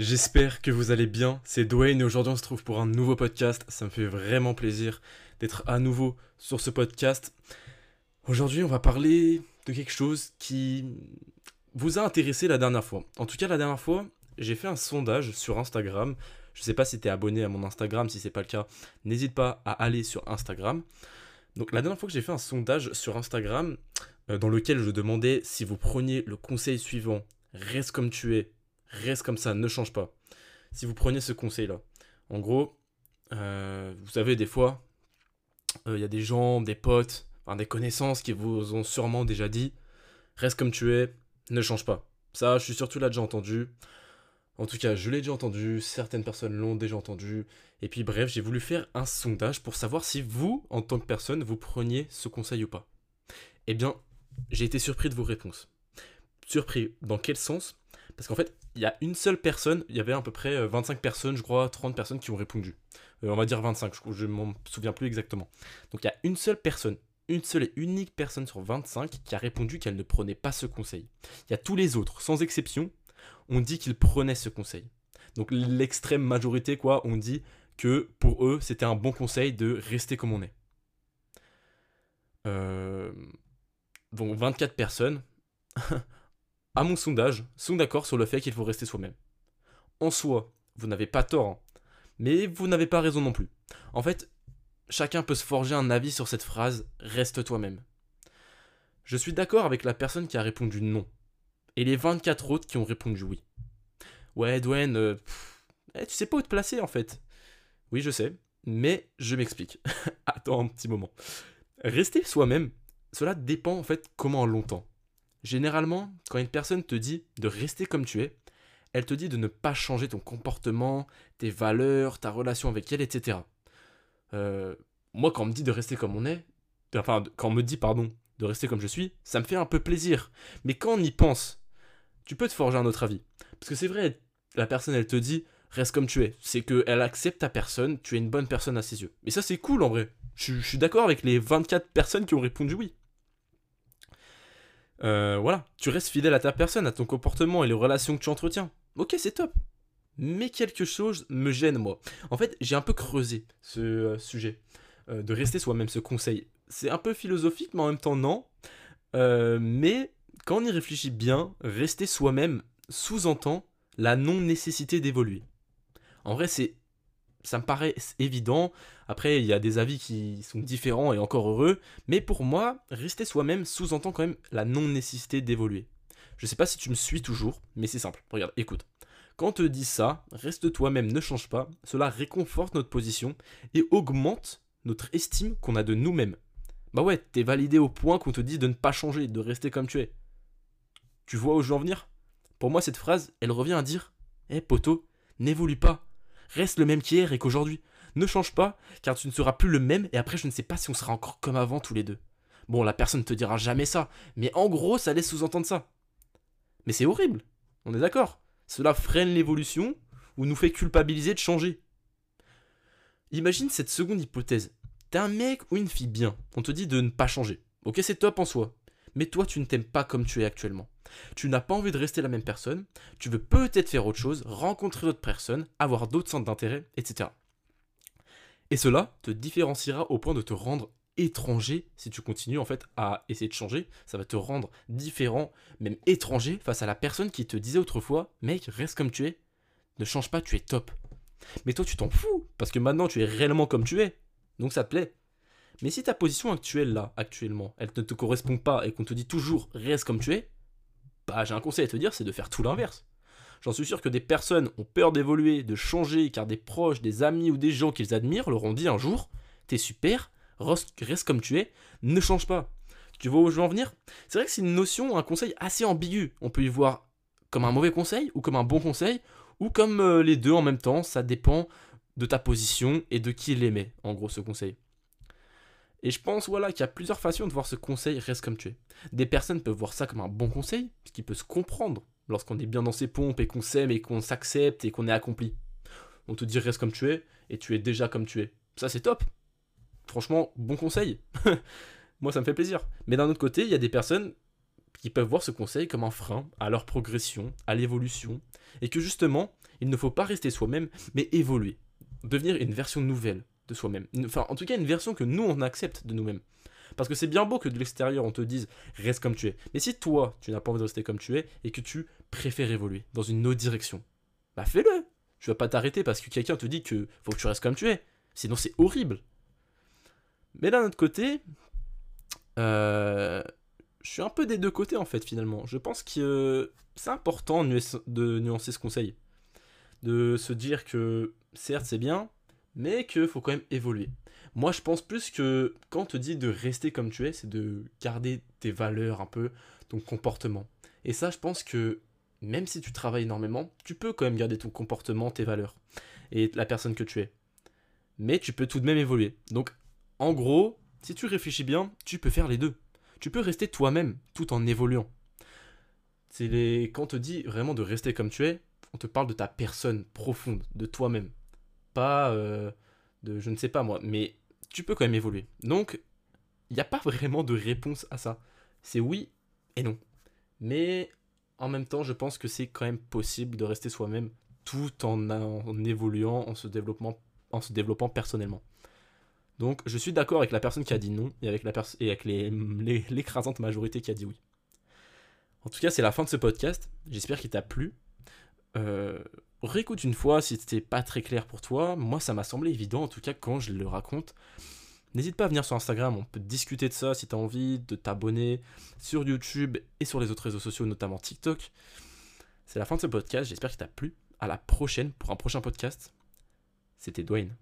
J'espère que vous allez bien, c'est Dwayne et aujourd'hui on se trouve pour un nouveau podcast. Ça me fait vraiment plaisir d'être à nouveau sur ce podcast. Aujourd'hui on va parler de quelque chose qui vous a intéressé la dernière fois. En tout cas la dernière fois j'ai fait un sondage sur Instagram. Je sais pas si tu es abonné à mon Instagram, si c'est pas le cas, n'hésite pas à aller sur Instagram. Donc la dernière fois que j'ai fait un sondage sur Instagram euh, dans lequel je demandais si vous preniez le conseil suivant, reste comme tu es, reste comme ça, ne change pas. Si vous preniez ce conseil-là, en gros, euh, vous savez, des fois, euh, il y a des gens, des potes, des connaissances qui vous ont sûrement déjà dit, reste comme tu es, ne change pas. Ça, je suis sûr que tu l'as déjà entendu. En tout cas, je l'ai déjà entendu, certaines personnes l'ont déjà entendu. Et puis bref, j'ai voulu faire un sondage pour savoir si vous, en tant que personne, vous preniez ce conseil ou pas. Eh bien, j'ai été surpris de vos réponses. Surpris dans quel sens? Parce qu'en fait, il y a une seule personne, il y avait à peu près 25 euh, personnes, je crois, 30 personnes qui ont répondu. Euh, on va dire 25, je ne m'en souviens plus exactement. Donc il y a une seule personne, une seule et unique personne sur 25 qui a répondu qu'elle ne prenait pas ce conseil. Il y a tous les autres, sans exception, ont dit qu'ils prenaient ce conseil. Donc l'extrême majorité, quoi, ont dit que pour eux, c'était un bon conseil de rester comme on est. Euh, donc 24 personnes, à mon sondage, sont d'accord sur le fait qu'il faut rester soi-même. En soi, vous n'avez pas tort, hein. mais vous n'avez pas raison non plus. En fait, chacun peut se forger un avis sur cette phrase reste toi-même. Je suis d'accord avec la personne qui a répondu non, et les 24 autres qui ont répondu oui. Ouais, Dwayne, euh, eh, tu sais pas où te placer en fait. Oui, je sais, mais je m'explique. Attends un petit moment. Rester soi-même, cela dépend en fait comment longtemps. Généralement, quand une personne te dit de rester comme tu es, elle te dit de ne pas changer ton comportement, tes valeurs, ta relation avec elle, etc. Euh, moi, quand on me dit de rester comme on est, enfin, quand on me dit, pardon, de rester comme je suis, ça me fait un peu plaisir. Mais quand on y pense, tu peux te forger un autre avis. Parce que c'est vrai, la personne, elle te dit, reste comme tu es. C'est qu'elle accepte ta personne, tu es une bonne personne à ses yeux. Et ça, c'est cool en vrai. Je, suis d'accord avec les 24 personnes qui ont répondu oui. Euh, voilà, tu restes fidèle à ta personne, à ton comportement et les relations que tu entretiens. Ok, c'est top. Mais quelque chose me gêne, moi. En fait, j'ai un peu creusé ce euh, sujet euh, de rester soi-même, ce conseil. C'est un peu philosophique, mais en même temps, non. mais quand on y réfléchit bien, rester soi-même sous-entend la non-nécessité d'évoluer. En vrai, c'est ça me paraît évident. Après, il y a des avis qui sont différents et encore heureux. Mais pour moi, rester soi-même sous-entend quand même la non-nécessité d'évoluer. Je sais pas si tu me suis toujours, mais c'est simple. Regarde, écoute. Quand on te dit ça, reste toi-même, ne change pas, cela réconforte notre position et augmente notre estime qu'on a de nous-mêmes. Bah ouais, t'es validé au point qu'on te dit de ne pas changer, de rester comme tu es. Tu vois où je veux en venir? Pour moi, cette phrase, elle revient à dire Hé eh, poteau, n'évolue pas, reste le même qu'hier et qu'aujourd'hui. Ne change pas, car tu ne seras plus le même, et après je ne sais pas si on sera encore comme avant tous les deux. Bon, la personne ne te dira jamais ça, mais en gros, ça laisse sous-entendre ça. Mais c'est horrible, on est d'accord. Cela freine l'évolution ou nous fait culpabiliser de changer. Imagine cette seconde hypothèse. T'es un mec ou une fille bien, on te dit de ne pas changer. Ok, c'est top en soi. Mais toi, tu ne t'aimes pas comme tu es actuellement. Tu n'as pas envie de rester la même personne, tu veux peut-être faire autre chose, rencontrer d'autres personnes, avoir d'autres centres d'intérêt, etc. Et cela te différenciera au point de te rendre étranger si tu continues en fait à essayer de changer. Ça va te rendre différent, même étranger face à la personne qui te disait autrefois, mec, reste comme tu es, ne change pas, tu es top. Mais toi, tu t'en fous, parce que maintenant tu es réellement comme tu es. Donc ça te plaît. Mais si ta position actuelle là, actuellement, elle ne te correspond pas et qu'on te dit toujours reste comme tu es, bah j'ai un conseil à te dire, c'est de faire tout l'inverse. J'en suis sûr que des personnes ont peur d'évoluer, de changer, car des proches, des amis ou des gens qu'ils admirent leur ont dit un jour T'es super, reste comme tu es, ne change pas. Tu vois où je veux en venir? C'est vrai que c'est une notion, un conseil assez ambigu. On peut y voir comme un mauvais conseil ou comme un bon conseil, ou comme euh, les deux en même temps, ça dépend de ta position et de qui l'aimait, en gros, ce conseil. Et je pense voilà qu'il y a plusieurs façons de voir ce conseil reste comme tu es. Des personnes peuvent voir ça comme un bon conseil, ce qui peut se comprendre lorsqu'on est bien dans ses pompes et qu'on s'aime et qu'on s'accepte et qu'on est accompli. On te dit reste comme tu es et tu es déjà comme tu es. Ça c'est top. Franchement, bon conseil. Moi ça me fait plaisir. Mais d'un autre côté, il y a des personnes qui peuvent voir ce conseil comme un frein à leur progression, à l'évolution, et que justement, il ne faut pas rester soi-même, mais évoluer, devenir une version nouvelle soi-même. Enfin, en tout cas, une version que nous, on accepte de nous-mêmes. Parce que c'est bien beau que de l'extérieur, on te dise reste comme tu es. Mais si toi, tu n'as pas envie de rester comme tu es et que tu préfères évoluer dans une autre direction, bah fais-le. Tu vas pas t'arrêter parce que quelqu'un te dit que faut que tu restes comme tu es. Sinon, c'est horrible. Mais d'un autre côté, euh, je suis un peu des deux côtés en fait finalement. Je pense que c'est important de nuancer ce conseil. De se dire que certes c'est bien, mais qu'il faut quand même évoluer. Moi je pense plus que quand on te dit de rester comme tu es, c'est de garder tes valeurs un peu, ton comportement. Et ça je pense que même si tu travailles énormément, tu peux quand même garder ton comportement, tes valeurs et la personne que tu es. Mais tu peux tout de même évoluer. Donc en gros, si tu réfléchis bien, tu peux faire les deux. Tu peux rester toi-même tout en évoluant. C'est les... Quand on te dit vraiment de rester comme tu es, on te parle de ta personne profonde, de toi-même. Pas euh, de je ne sais pas moi, mais tu peux quand même évoluer. Donc, il n'y a pas vraiment de réponse à ça. C'est oui et non. Mais en même temps, je pense que c'est quand même possible de rester soi-même tout en, évoluant, en se développant, personnellement. Donc je suis d'accord avec la personne qui a dit non et avec, la et avec l'écrasante majorité qui a dit oui. En tout cas, c'est la fin de ce podcast. J'espère qu'il t'a plu. Euh, réécoute une fois si c'était pas très clair pour toi. Moi, ça m'a semblé évident, en tout cas, quand je le raconte. N'hésite pas à venir sur Instagram, on peut discuter de ça si tu as envie, de t'abonner sur YouTube et sur les autres réseaux sociaux, notamment TikTok. C'est la fin de ce podcast, j'espère qu'il t'a plu. À la prochaine pour un prochain podcast. C'était Dwayne.